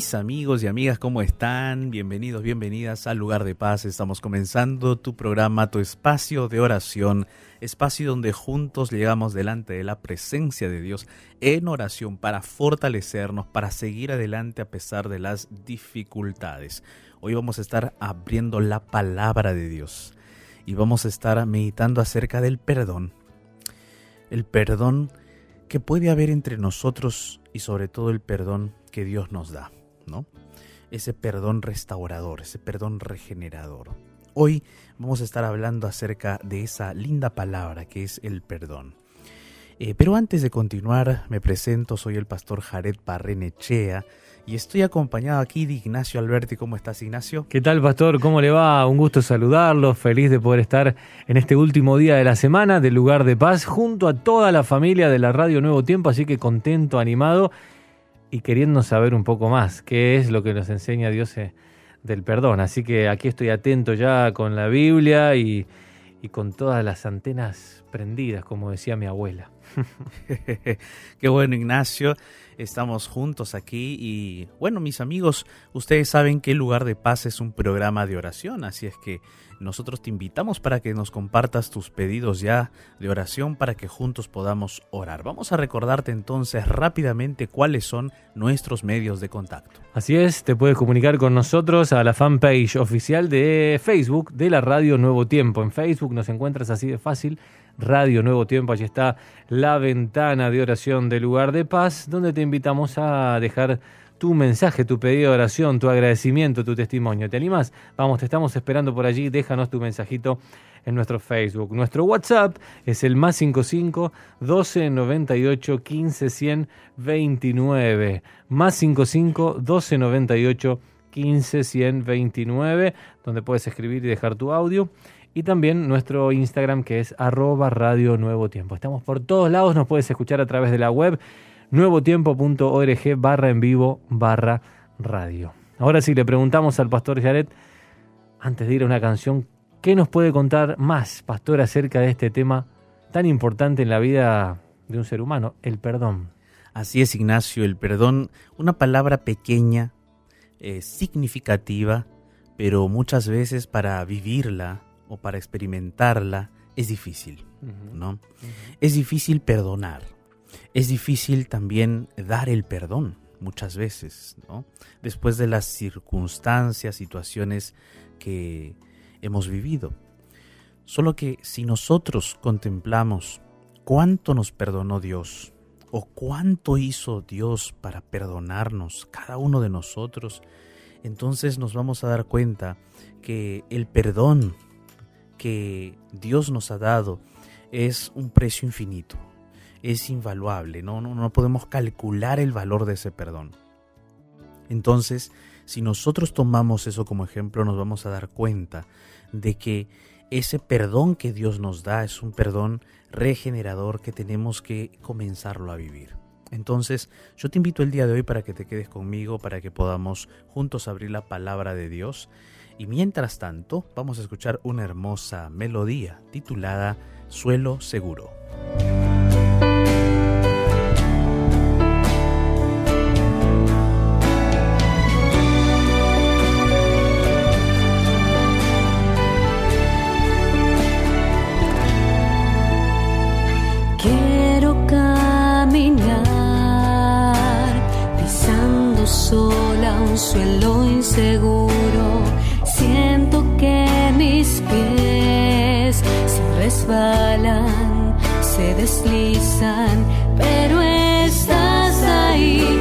mis amigos y amigas, ¿cómo están? Bienvenidos, bienvenidas al lugar de paz. Estamos comenzando tu programa, tu espacio de oración, espacio donde juntos llegamos delante de la presencia de Dios en oración para fortalecernos, para seguir adelante a pesar de las dificultades. Hoy vamos a estar abriendo la palabra de Dios y vamos a estar meditando acerca del perdón. El perdón que puede haber entre nosotros y sobre todo el perdón que Dios nos da, ¿no? Ese perdón restaurador, ese perdón regenerador. Hoy vamos a estar hablando acerca de esa linda palabra que es el perdón. Eh, pero antes de continuar, me presento, soy el pastor Jared Parrenechea y estoy acompañado aquí de Ignacio Alberti. ¿Cómo estás, Ignacio? ¿Qué tal, pastor? ¿Cómo le va? Un gusto saludarlo, feliz de poder estar en este último día de la semana del lugar de paz junto a toda la familia de la Radio Nuevo Tiempo, así que contento, animado y queriendo saber un poco más qué es lo que nos enseña Dios eh, del perdón. Así que aquí estoy atento ya con la Biblia y, con todas las antenas prendidas, como decía mi abuela. Qué bueno, Ignacio. Estamos juntos aquí y bueno, mis amigos, ustedes saben que el lugar de paz es un programa de oración, así es que nosotros te invitamos para que nos compartas tus pedidos ya de oración para que juntos podamos orar. Vamos a recordarte entonces rápidamente cuáles son nuestros medios de contacto. Así es, te puedes comunicar con nosotros a la fanpage oficial de Facebook de la Radio Nuevo Tiempo. En Facebook nos encuentras así de fácil. Radio Nuevo Tiempo, allí está la ventana de oración del lugar de paz, donde te invitamos a dejar tu mensaje, tu pedido de oración, tu agradecimiento, tu testimonio. ¿Te animas? Vamos, te estamos esperando por allí. Déjanos tu mensajito en nuestro Facebook. Nuestro WhatsApp es el más 55 12 98 15 100 29. Más 55 12 98 15 100 29, donde puedes escribir y dejar tu audio. Y también nuestro Instagram que es arroba radio nuevo tiempo. Estamos por todos lados, nos puedes escuchar a través de la web nuevotiempo.org barra en vivo barra radio. Ahora sí, le preguntamos al pastor Jared, antes de ir a una canción, ¿qué nos puede contar más, pastor, acerca de este tema tan importante en la vida de un ser humano, el perdón? Así es, Ignacio, el perdón, una palabra pequeña, eh, significativa, pero muchas veces para vivirla o para experimentarla es difícil, ¿no? Es difícil perdonar es difícil también dar el perdón muchas veces, ¿no? Después de las circunstancias, situaciones que hemos vivido. Solo que si nosotros contemplamos cuánto nos perdonó Dios o cuánto hizo Dios para perdonarnos cada uno de nosotros, entonces nos vamos a dar cuenta que el perdón que Dios nos ha dado es un precio infinito, es invaluable, ¿no? No, no podemos calcular el valor de ese perdón. Entonces, si nosotros tomamos eso como ejemplo, nos vamos a dar cuenta de que ese perdón que Dios nos da es un perdón regenerador que tenemos que comenzarlo a vivir. Entonces, yo te invito el día de hoy para que te quedes conmigo, para que podamos juntos abrir la palabra de Dios. Y mientras tanto, vamos a escuchar una hermosa melodía titulada Suelo Seguro. suelo inseguro. Se deslizan, pero estás ahí.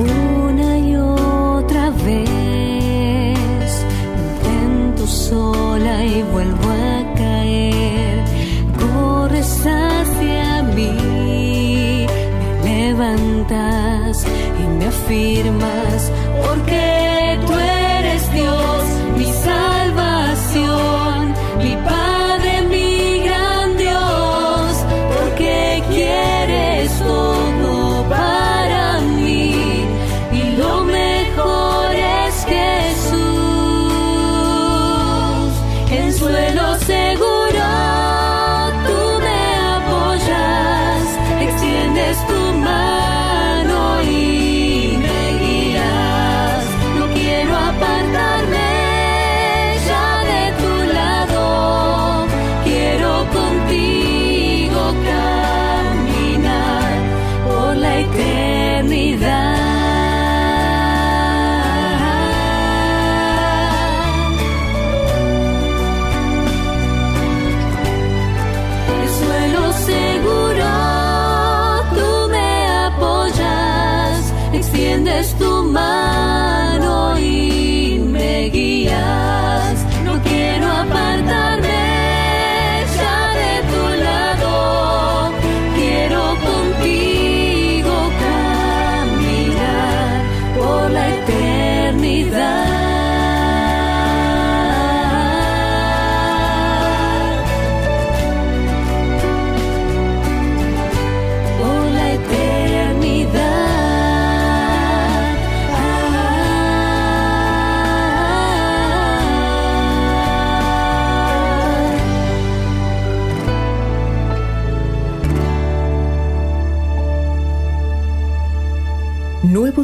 una y otra vez. Intento sola y vuelvo a caer. Corres hacia mí, me levantas y me afirmas porque.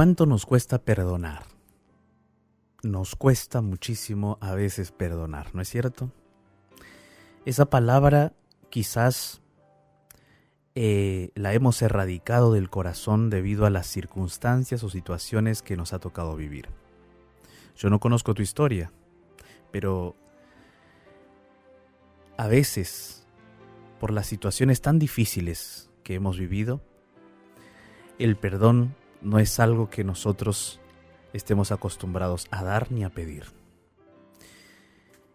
¿Cuánto nos cuesta perdonar? Nos cuesta muchísimo a veces perdonar, ¿no es cierto? Esa palabra quizás eh, la hemos erradicado del corazón debido a las circunstancias o situaciones que nos ha tocado vivir. Yo no conozco tu historia, pero a veces, por las situaciones tan difíciles que hemos vivido, el perdón no es algo que nosotros estemos acostumbrados a dar ni a pedir.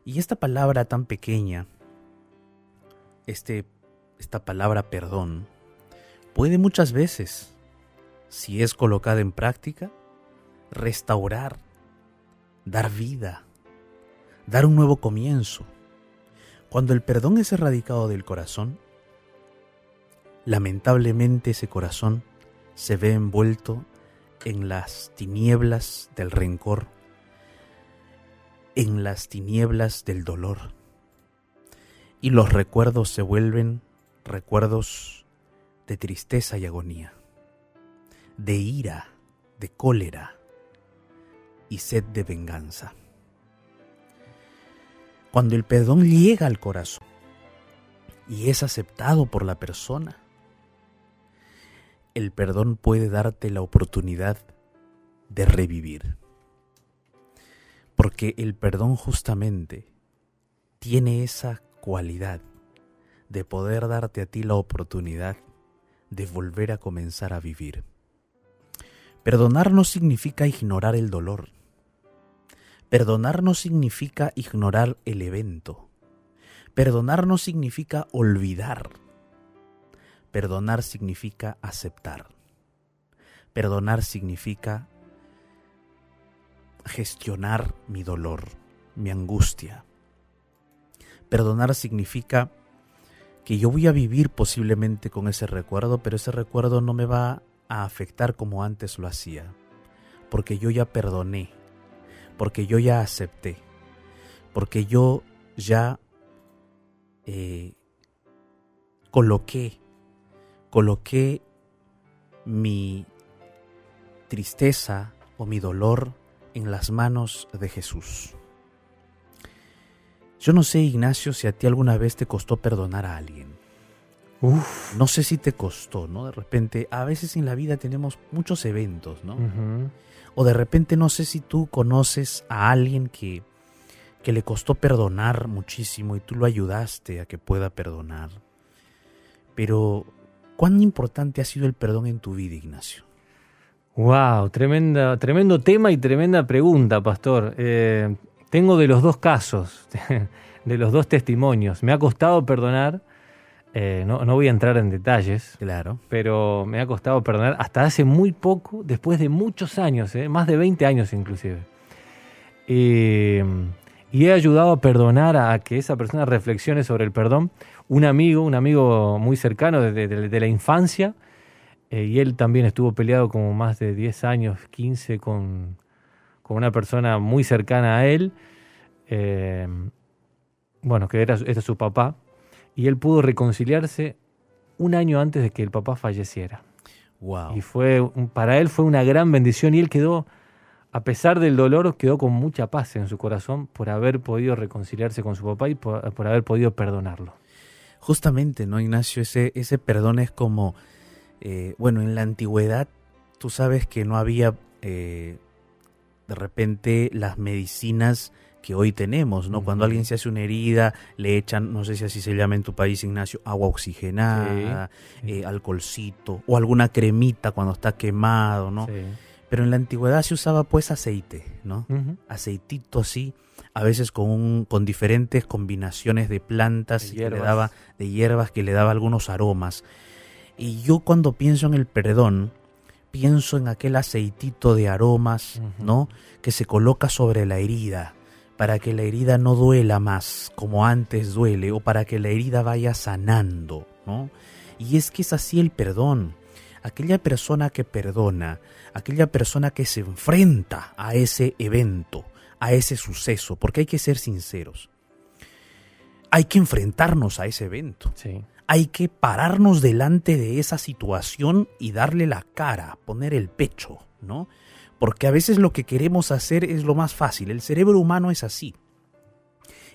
Y esta palabra tan pequeña, este, esta palabra perdón, puede muchas veces, si es colocada en práctica, restaurar, dar vida, dar un nuevo comienzo. Cuando el perdón es erradicado del corazón, lamentablemente ese corazón se ve envuelto en las tinieblas del rencor, en las tinieblas del dolor. Y los recuerdos se vuelven recuerdos de tristeza y agonía, de ira, de cólera y sed de venganza. Cuando el perdón llega al corazón y es aceptado por la persona, el perdón puede darte la oportunidad de revivir. Porque el perdón justamente tiene esa cualidad de poder darte a ti la oportunidad de volver a comenzar a vivir. Perdonar no significa ignorar el dolor. Perdonar no significa ignorar el evento. Perdonar no significa olvidar. Perdonar significa aceptar. Perdonar significa gestionar mi dolor, mi angustia. Perdonar significa que yo voy a vivir posiblemente con ese recuerdo, pero ese recuerdo no me va a afectar como antes lo hacía, porque yo ya perdoné, porque yo ya acepté, porque yo ya eh, coloqué, coloqué mi tristeza o mi dolor en las manos de Jesús. Yo no sé, Ignacio, si a ti alguna vez te costó perdonar a alguien. Uf. No sé si te costó, ¿no? De repente, a veces en la vida tenemos muchos eventos, ¿no? O de repente no sé si tú conoces a alguien que, que le costó perdonar muchísimo y tú lo ayudaste a que pueda perdonar. Pero, ¿cuán importante ha sido el perdón en tu vida, Ignacio? Wow, tremenda, tremendo tema y tremenda pregunta, pastor. Eh, tengo de los dos casos, de los dos testimonios. Me ha costado perdonar, eh, no, no voy a entrar en detalles, Claro. pero me ha costado perdonar hasta hace muy poco, después de muchos años, eh, más de 20 años inclusive. Eh, y he ayudado a perdonar a que esa persona reflexione sobre el perdón. Un amigo, un amigo muy cercano desde de, de la infancia, eh, y él también estuvo peleado como más de 10 años, 15, con, con una persona muy cercana a él, eh, bueno, que era, era su papá, y él pudo reconciliarse un año antes de que el papá falleciera. Wow. Y fue para él fue una gran bendición y él quedó, a pesar del dolor, quedó con mucha paz en su corazón por haber podido reconciliarse con su papá y por, por haber podido perdonarlo. Justamente, ¿no, Ignacio? Ese, ese perdón es como, eh, bueno, en la antigüedad tú sabes que no había eh, de repente las medicinas que hoy tenemos, ¿no? Cuando alguien se hace una herida, le echan, no sé si así se llama en tu país, Ignacio, agua oxigenada, sí. eh, alcoholcito, o alguna cremita cuando está quemado, ¿no? Sí. Pero en la antigüedad se usaba pues aceite, ¿no? Aceitito así, a veces con, un- con diferentes combinaciones de plantas De y que le daba, de hierbas que le daba algunos aromas. Y yo cuando pienso en el perdón, pienso en aquel aceitito de aromas. ¿no? Que se coloca sobre la herida para que la herida no duela más como antes duele o para que la herida vaya sanando, ¿no? Y es que es así el perdón. Aquella persona que perdona, aquella persona que se enfrenta a ese evento, a ese suceso, porque hay que ser sinceros. Hay que enfrentarnos a ese evento. Sí. Hay que pararnos delante de esa situación y darle la cara, poner el pecho, ¿no? Porque a veces lo que queremos hacer es lo más fácil. El cerebro humano es así.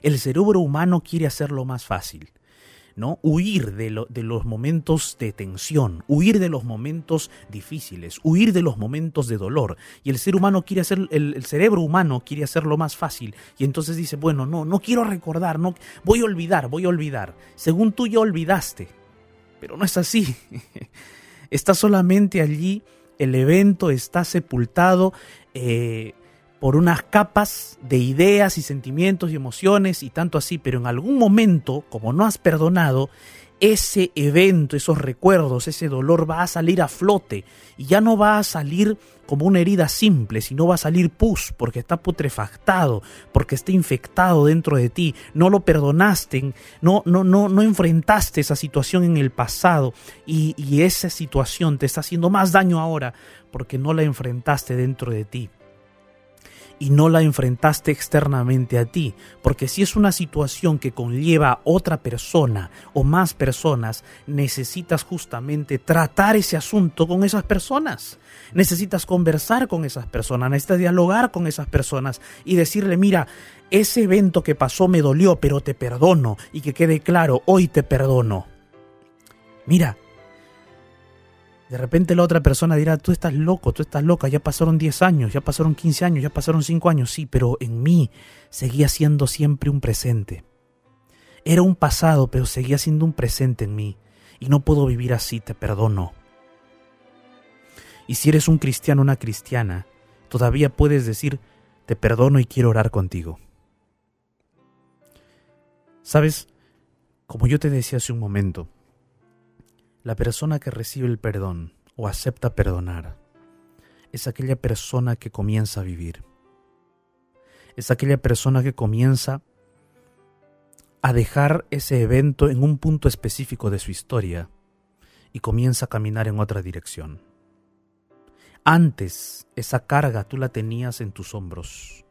El cerebro humano quiere hacerlo más fácil. ¿No? Huir de, de los momentos de tensión, huir de los momentos difíciles, huir de los momentos de dolor. Y el ser humano quiere hacer, el, el cerebro humano quiere hacerlo más fácil. Y entonces dice, bueno, no, no quiero recordar, no, voy a olvidar, voy a olvidar. Según tú ya olvidaste. Pero no es así. está solamente allí, el evento está sepultado eh, por unas capas de ideas y sentimientos y emociones y tanto así, pero en algún momento, como no has perdonado, ese evento, esos recuerdos, ese dolor va a salir a flote. Y ya no va a salir como una herida simple, sino va a salir pus porque está putrefactado, porque está infectado dentro de ti, no lo perdonaste, no, no, no, no enfrentaste esa situación en el pasado. Y, y esa situación te está haciendo más daño ahora porque no la enfrentaste dentro de ti y no la enfrentaste externamente a ti, porque si es una situación que conlleva a otra persona o más personas, necesitas justamente tratar ese asunto con esas personas. Necesitas conversar con esas personas, necesitas dialogar con esas personas y decirle, mira, ese evento que pasó me dolió, pero te perdono y que quede claro, hoy te perdono. Mira, de repente la otra persona dirá, tú estás loco, tú estás loca, ya pasaron 10 años, ya pasaron 15 años, ya pasaron 5 años, sí, pero en mí seguía siendo siempre un presente. Era un pasado, pero seguía siendo un presente en mí. Y no puedo vivir así, te perdono. Y si eres un cristiano, una cristiana, todavía puedes decir, te perdono y quiero orar contigo. ¿Sabes? Como yo te decía hace un momento, la persona que recibe el perdón o acepta perdonar es aquella persona que comienza a vivir. Es aquella persona que comienza a dejar ese evento en un punto específico de su historia y comienza a caminar en otra dirección. Antes esa carga tú la tenías en tus hombros.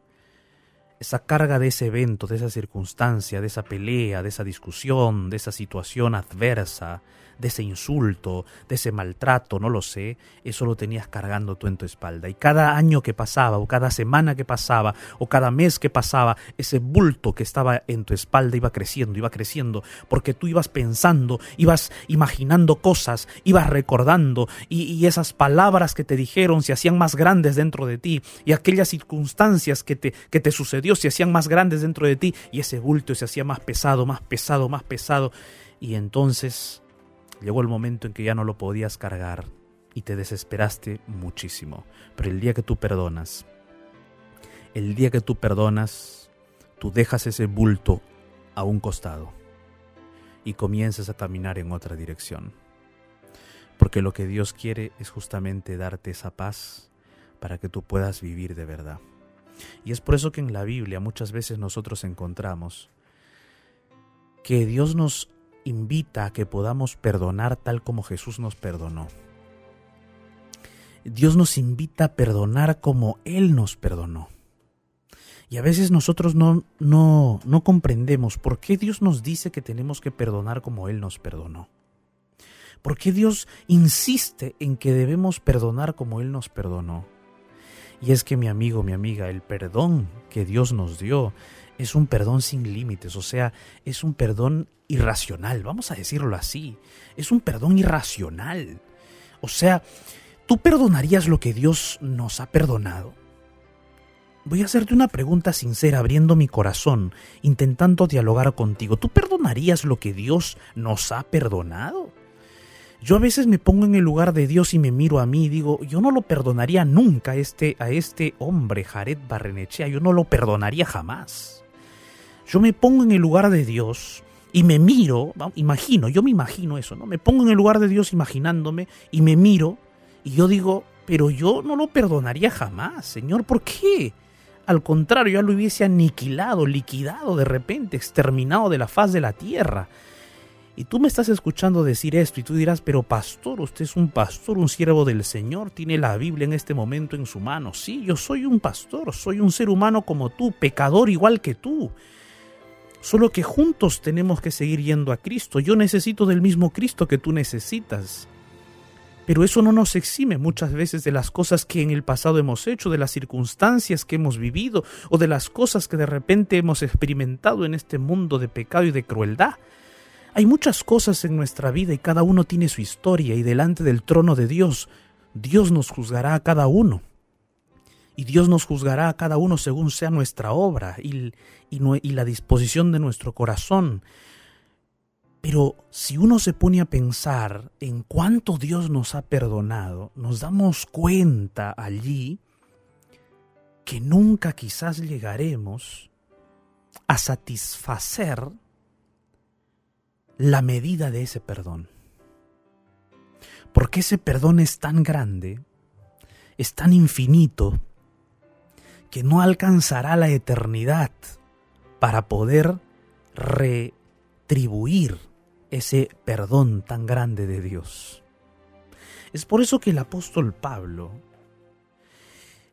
Esa carga de ese evento, de esa circunstancia, de esa pelea, de esa discusión, de esa situación adversa, de ese insulto, de ese maltrato, no lo sé, eso lo tenías cargando tú en tu espalda. Y cada año que pasaba, o cada semana que pasaba, o cada mes que pasaba, ese bulto que estaba en tu espalda iba creciendo, iba creciendo, porque tú ibas pensando, ibas imaginando cosas, ibas recordando, y, esas palabras que te dijeron se hacían más grandes dentro de ti, y aquellas circunstancias que te, que te sucedió se hacían más grandes dentro de ti, y ese bulto se hacía más pesado, más pesado, más pesado, y entonces llegó el momento en que ya no lo podías cargar y te desesperaste muchísimo. Pero el día que tú perdonas, el día que tú perdonas, tú dejas ese bulto a un costado y comienzas a caminar en otra dirección. Porque lo que Dios quiere es justamente darte esa paz para que tú puedas vivir de verdad. Y es por eso que en la Biblia muchas veces nosotros encontramos que Dios nos invita a que podamos perdonar tal como Jesús nos perdonó. Dios nos invita a perdonar como Él nos perdonó. Y a veces nosotros no, no, no comprendemos por qué Dios nos dice que tenemos que perdonar como Él nos perdonó. ¿Por qué Dios insiste en que debemos perdonar como Él nos perdonó? Y es que mi amigo, mi amiga, el perdón que Dios nos dio es un perdón sin límites, o sea, es un perdón irracional, vamos a decirlo así, es un perdón irracional. O sea, ¿tú perdonarías lo que Dios nos ha perdonado? Voy a hacerte una pregunta sincera, abriendo mi corazón, intentando dialogar contigo. ¿Tú perdonarías lo que Dios nos ha perdonado? Yo a veces me pongo en el lugar de Dios y me miro a mí y digo, yo no lo perdonaría nunca a este, a este hombre, Jared Barrenechea, yo no lo perdonaría jamás. Yo me pongo en el lugar de Dios y me miro, imagino, yo me imagino eso, ¿no? Me pongo en el lugar de Dios imaginándome y me miro y yo digo, pero yo no lo perdonaría jamás, Señor, ¿por qué? Al contrario, ya lo hubiese aniquilado, liquidado de repente, exterminado de la faz de la tierra. Y tú me estás escuchando decir esto y tú dirás, pero pastor, usted es un pastor, un siervo del Señor, tiene la Biblia en este momento en su mano. Sí, yo soy un pastor, soy un ser humano como tú, pecador igual que tú. Solo que juntos tenemos que seguir yendo a Cristo. Yo necesito del mismo Cristo que tú necesitas. Pero eso no nos exime muchas veces de las cosas que en el pasado hemos hecho, de las circunstancias que hemos vivido o de las cosas que de repente hemos experimentado en este mundo de pecado y de crueldad. Hay muchas cosas en nuestra vida y cada uno tiene su historia y delante del trono de Dios, Dios nos juzgará a cada uno y Dios nos juzgará a cada uno según sea nuestra obra y, la disposición de nuestro corazón. Pero si uno se pone a pensar en cuánto Dios nos ha perdonado, nos damos cuenta allí que nunca quizás llegaremos a satisfacer la medida de ese perdón. Porque ese perdón es tan grande, es tan infinito, que no alcanzará la eternidad para poder retribuir ese perdón tan grande de Dios. Es por eso que el apóstol Pablo,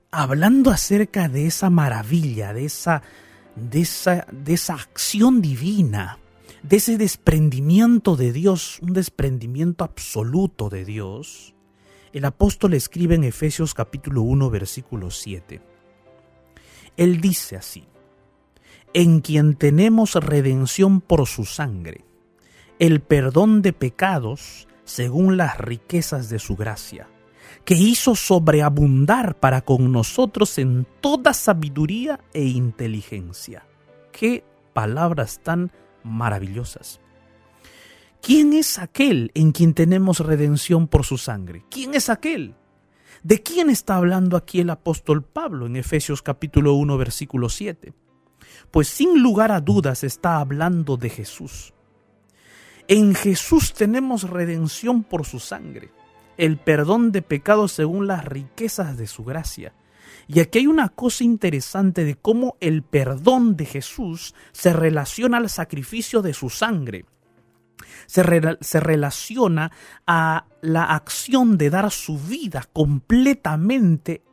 hablando acerca de esa maravilla, de esa, de esa, de esa acción divina, de ese desprendimiento de Dios, un desprendimiento absoluto de Dios, el apóstol escribe en Efesios capítulo 1 versículo 7. Él dice así, en quien tenemos redención por su sangre, el perdón de pecados según las riquezas de su gracia, que hizo sobreabundar para con nosotros en toda sabiduría e inteligencia. Qué palabras tan maravillosas. ¿Quién es aquel en quien tenemos redención por su sangre? ¿Quién es aquel? ¿De quién está hablando aquí el apóstol Pablo en Efesios capítulo 1 versículo 7? Pues sin lugar a dudas está hablando de Jesús. En Jesús tenemos redención por su sangre, el perdón de pecados según las riquezas de su gracia. Y aquí hay una cosa interesante de cómo el perdón de Jesús se relaciona al sacrificio de su sangre se, relaciona a la acción de dar su vida completamente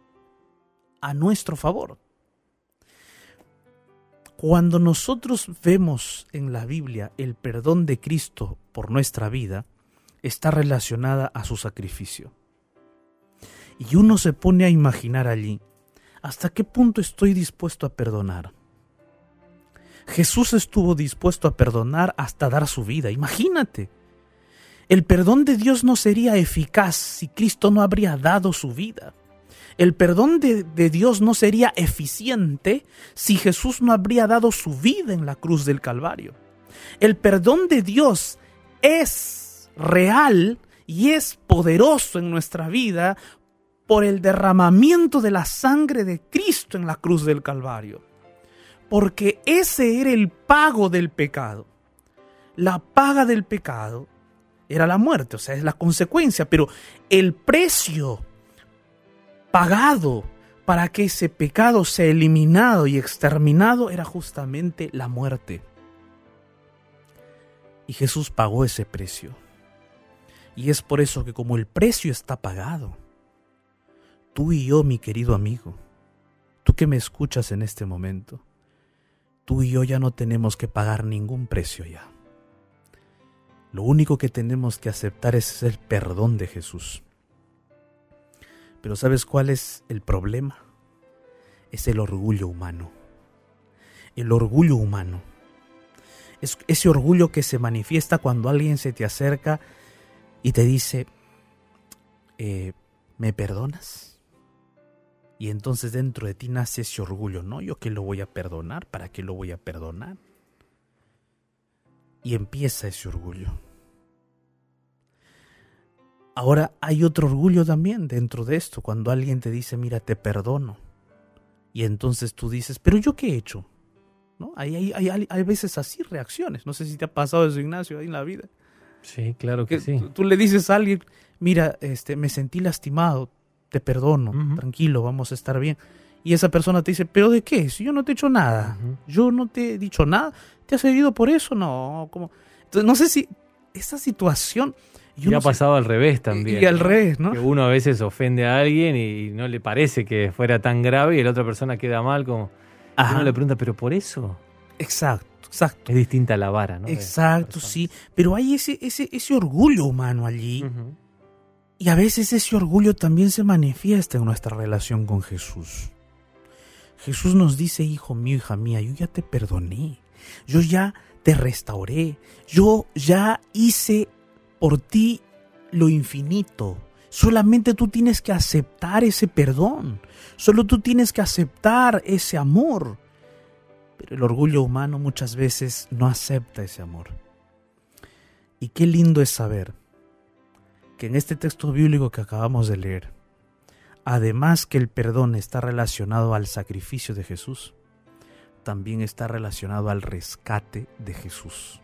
a nuestro favor. Cuando nosotros vemos en la Biblia el perdón de Cristo por nuestra vida, está relacionada a su sacrificio. Y uno se pone a imaginar allí, ¿hasta qué punto estoy dispuesto a perdonar? Jesús estuvo dispuesto a perdonar hasta dar su vida, imagínate. El perdón de Dios no sería eficaz si Cristo no habría dado su vida. El perdón de, Dios no sería eficiente si Jesús no habría dado su vida en la cruz del Calvario. El perdón de Dios es real y es poderoso en nuestra vida por el derramamiento de la sangre de Cristo en la cruz del Calvario. Porque ese era el pago del pecado. La paga del pecado era la muerte, o sea, es la consecuencia, pero el precio pagado para que ese pecado sea eliminado y exterminado era justamente la muerte. Y Jesús pagó ese precio. Y es por eso que como el precio está pagado, tú y yo, mi querido amigo, tú que me escuchas en este momento, tú y yo ya no tenemos que pagar ningún precio ya. Lo único que tenemos que aceptar es el perdón de Jesús. Pero ¿sabes cuál es el problema? Es el orgullo humano. El orgullo humano. Es ese orgullo que se manifiesta cuando alguien se te acerca y te dice, eh, ¿me perdonas? Y entonces dentro de ti nace ese orgullo, ¿no? Yo que lo voy a perdonar, ¿para qué lo voy a perdonar? Y empieza ese orgullo. Ahora hay otro orgullo también dentro de esto, cuando alguien te dice, mira, te perdono. Y entonces tú dices, pero yo qué he hecho? ¿No? Hay, hay, hay, hay veces así reacciones. No sé si te ha pasado eso, Ignacio, ahí en la vida. Sí, claro que, sí. Tú, le dices a alguien, mira, este, me sentí lastimado, te perdono, tranquilo, vamos a estar bien. Y esa persona te dice, ¿pero de qué? Si yo no te he hecho nada, yo no te he dicho nada, ¿te has herido por eso? No, como... Entonces, no sé si esa situación y, ha pasado al revés también. Y, al revés, ¿no? Que uno a veces ofende a alguien y no le parece que fuera tan grave y la otra persona queda mal como... Uno le pregunta, ¿pero por eso? Exacto, exacto. Es distinta la vara, ¿no? Exacto, sí. Pero hay ese, ese, ese orgullo humano allí. Y a veces ese orgullo también se manifiesta en nuestra relación con Jesús. Jesús nos dice, hijo mío, hija mía, yo ya te perdoné. Yo ya te restauré. Yo ya hice por ti lo infinito. Solamente tú tienes que aceptar ese perdón. Solo tú tienes que aceptar ese amor. Pero el orgullo humano muchas veces no acepta ese amor. Y qué lindo es saber en este texto bíblico que acabamos de leer, además que el perdón está relacionado al sacrificio de Jesús, también está relacionado al rescate de Jesús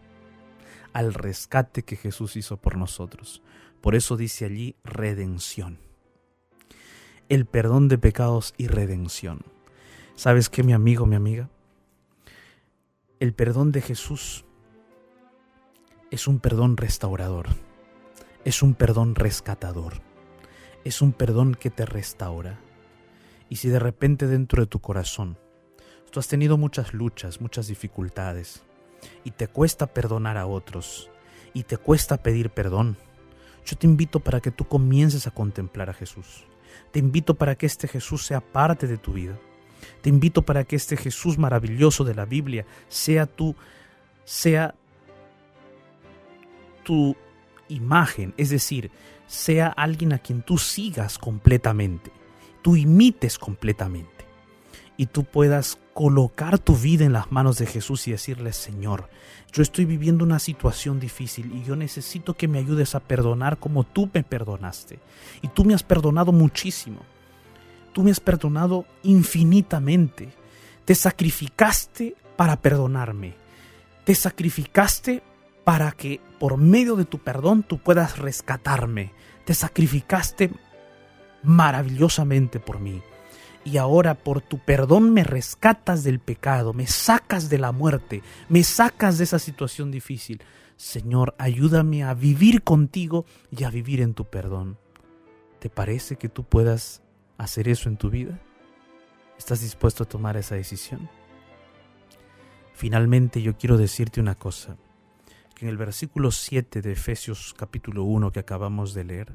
al rescate que Jesús hizo por nosotros. Por eso dice allí redención. El perdón de pecados y redención. ¿Sabes qué, mi amigo, mi amiga? El perdón de Jesús es un perdón restaurador, es un perdón rescatador, es un perdón que te restaura. Y si de repente dentro de tu corazón tú has tenido muchas luchas, muchas dificultades, y te cuesta perdonar a otros y te cuesta pedir perdón, yo te invito para que tú comiences a contemplar a Jesús. Te invito para que este Jesús sea parte de tu vida. Te invito para que este Jesús maravilloso de la Biblia sea tu sea tu imagen, es decir, sea alguien a quien tú sigas completamente, tú imites completamente y tú puedas colocar tu vida en las manos de Jesús y decirle, Señor, yo estoy viviendo una situación difícil y yo necesito que me ayudes a perdonar como tú me perdonaste. Y tú me has perdonado muchísimo. Tú me has perdonado infinitamente. Te sacrificaste para perdonarme. Te sacrificaste para que por medio de tu perdón tú puedas rescatarme. Te sacrificaste maravillosamente por mí y ahora por tu perdón me rescatas del pecado, me sacas de la muerte, me sacas de esa situación difícil. Señor, ayúdame a vivir contigo y a vivir en tu perdón. ¿Te parece que tú puedas hacer eso en tu vida? ¿Estás dispuesto a tomar esa decisión? Finalmente yo quiero decirte una cosa, en el versículo 7 de Efesios capítulo 1 que acabamos de leer,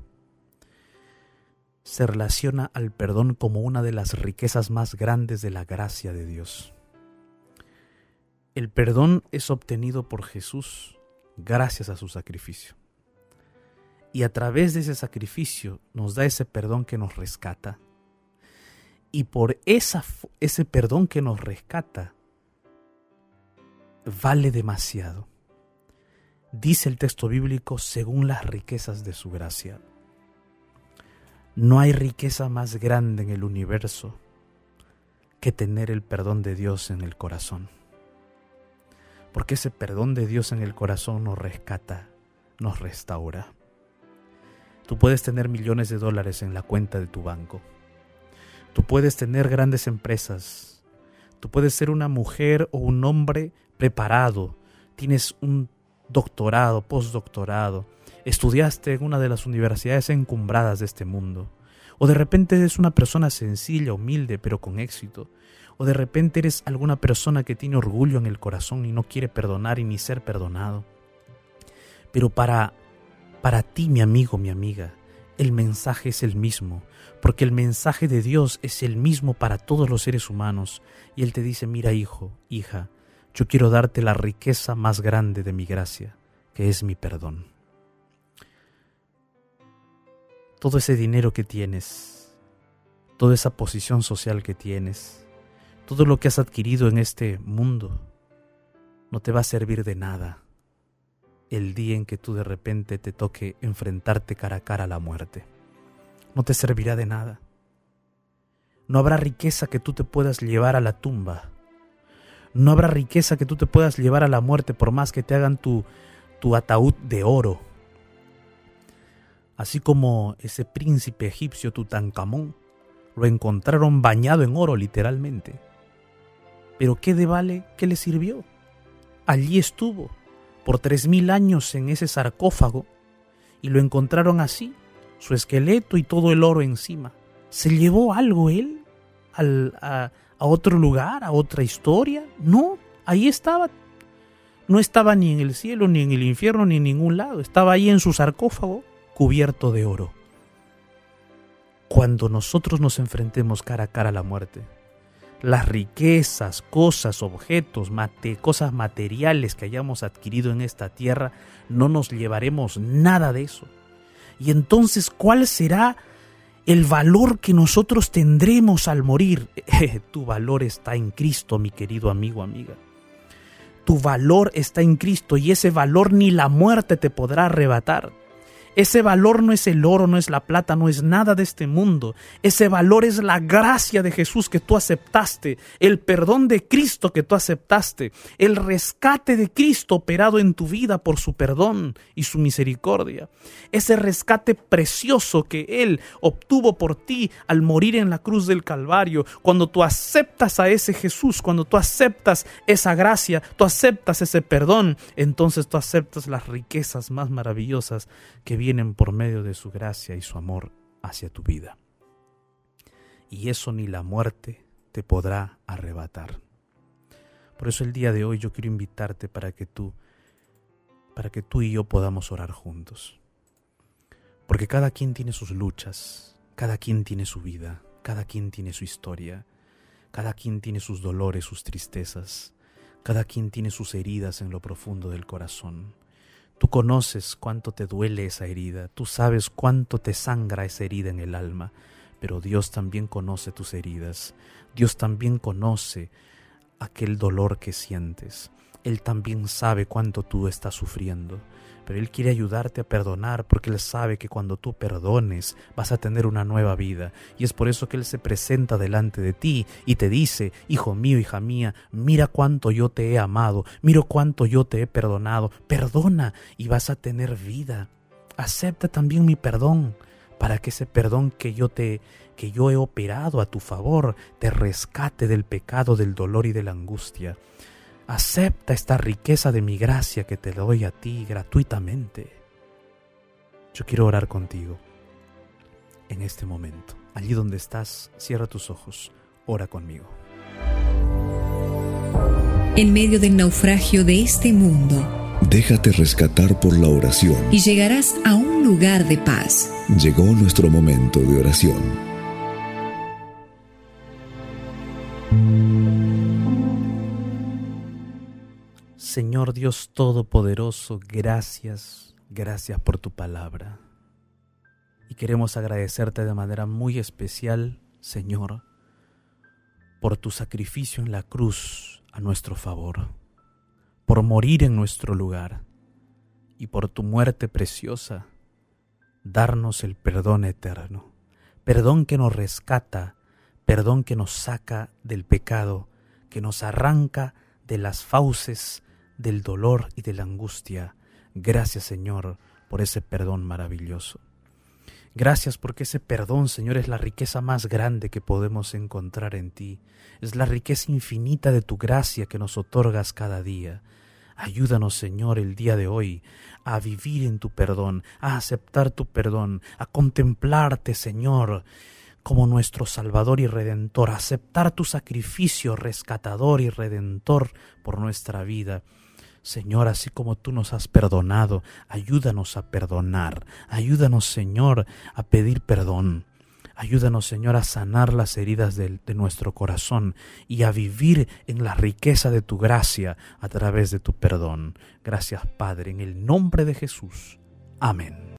se relaciona al perdón como una de las riquezas más grandes de la gracia de Dios. El perdón es obtenido por Jesús gracias a su sacrificio. Y a través de ese sacrificio nos da ese perdón que nos rescata. Y por ese perdón que nos rescata, vale demasiado. Dice el texto bíblico según las riquezas de su gracia. No hay riqueza más grande en el universo que tener el perdón de Dios en el corazón. Porque ese perdón de Dios en el corazón nos rescata, nos restaura. Tú puedes tener millones de dólares en la cuenta de tu banco. Tú puedes tener grandes empresas. Tú puedes ser una mujer o un hombre preparado. Tienes un doctorado, postdoctorado estudiaste en una de las universidades encumbradas de este mundo, o de repente eres una persona sencilla, humilde, pero con éxito, o de repente eres alguna persona que tiene orgullo en el corazón y no quiere perdonar y ni ser perdonado. Pero para para ti, mi amigo, mi amiga, el mensaje es el mismo, porque el mensaje de Dios es el mismo para todos los seres humanos, y Él te dice, mira hijo, hija, yo quiero darte la riqueza más grande de mi gracia, que es mi perdón. todo ese dinero que tienes, toda esa posición social que tienes, todo lo que has adquirido en este mundo, no te va a servir de nada el día en que tú de repente te toque enfrentarte cara a cara a la muerte. No te servirá de nada. No habrá riqueza que tú te puedas llevar a la tumba. No habrá riqueza que tú te puedas llevar a la muerte por más que te hagan tu, ataúd de oro así como ese príncipe egipcio Tutankamón, lo encontraron bañado en oro literalmente. Pero ¿qué de vale qué le sirvió? Allí estuvo, por tres mil años en ese sarcófago, y lo encontraron así, su esqueleto y todo el oro encima. ¿Se llevó algo él a, a otro lugar, a otra historia? No, ahí estaba. No estaba ni en el cielo, ni en el infierno, ni en ningún lado. Estaba ahí en su sarcófago, cubierto de oro. Cuando nosotros nos enfrentemos cara a cara a la muerte, las riquezas, cosas, objetos, cosas materiales que hayamos adquirido en esta tierra, no nos llevaremos nada de eso. Y entonces, ¿cuál será el valor que nosotros tendremos al morir? tu valor está en Cristo, mi querido amigo, amiga. Tu valor está en Cristo y ese valor ni la muerte te podrá arrebatar. Ese valor no es el oro, no es la plata, no es nada de este mundo. Ese valor es la gracia de Jesús que tú aceptaste, el perdón de Cristo que tú aceptaste, el rescate de Cristo operado en tu vida por su perdón y su misericordia. Ese rescate precioso que Él obtuvo por ti al morir en la cruz del Calvario. Cuando tú aceptas a ese Jesús, cuando tú aceptas esa gracia, tú aceptas ese perdón, entonces tú aceptas las riquezas más maravillosas que vienen por medio de su gracia y su amor hacia tu vida. Y eso ni la muerte te podrá arrebatar. Por eso el día de hoy yo quiero invitarte para que tú para que tú y yo podamos orar juntos. Porque cada quien tiene sus luchas, cada quien tiene su vida, cada quien tiene su historia, cada quien tiene sus dolores, sus tristezas, cada quien tiene sus heridas en lo profundo del corazón. Tú conoces cuánto te duele esa herida, tú sabes cuánto te sangra esa herida en el alma, pero Dios también conoce tus heridas, Dios también conoce aquel dolor que sientes, Él también sabe cuánto tú estás sufriendo pero Él quiere ayudarte a perdonar porque Él sabe que cuando tú perdones vas a tener una nueva vida. Y es por eso que Él se presenta delante de ti y te dice, Hijo mío, hija mía, mira cuánto yo te he amado, mira cuánto yo te he perdonado, perdona y vas a tener vida. Acepta también mi perdón para que ese perdón que yo te que yo he operado a tu favor te rescate del pecado, del dolor y de la angustia. Acepta esta riqueza de mi gracia que te doy a ti gratuitamente. Yo quiero orar contigo en este momento. Allí donde estás, cierra tus ojos, ora conmigo. En medio del naufragio de este mundo, Déjate rescatar por la oración. Y llegarás a un lugar de paz. Llegó nuestro momento de oración. Señor Dios Todopoderoso, gracias, gracias por tu palabra. Y queremos agradecerte de manera muy especial, Señor, por tu sacrificio en la cruz a nuestro favor, por morir en nuestro lugar y por tu muerte preciosa, darnos el perdón eterno, perdón que nos rescata, perdón que nos saca del pecado, que nos arranca de las fauces del dolor y de la angustia. Gracias Señor por ese perdón maravilloso. Gracias porque ese perdón, Señor, es la riqueza más grande que podemos encontrar en ti. Es la riqueza infinita de tu gracia que nos otorgas cada día. Ayúdanos, Señor, el día de hoy a vivir en tu perdón, a aceptar tu perdón, a contemplarte, Señor, como nuestro Salvador y Redentor, a aceptar tu sacrificio rescatador y redentor por nuestra vida Señor, así como tú nos has perdonado, ayúdanos a perdonar. Ayúdanos, Señor, a pedir perdón. Ayúdanos, Señor, a sanar las heridas de, nuestro corazón y a vivir en la riqueza de tu gracia a través de tu perdón. Gracias, Padre, en el nombre de Jesús. Amén.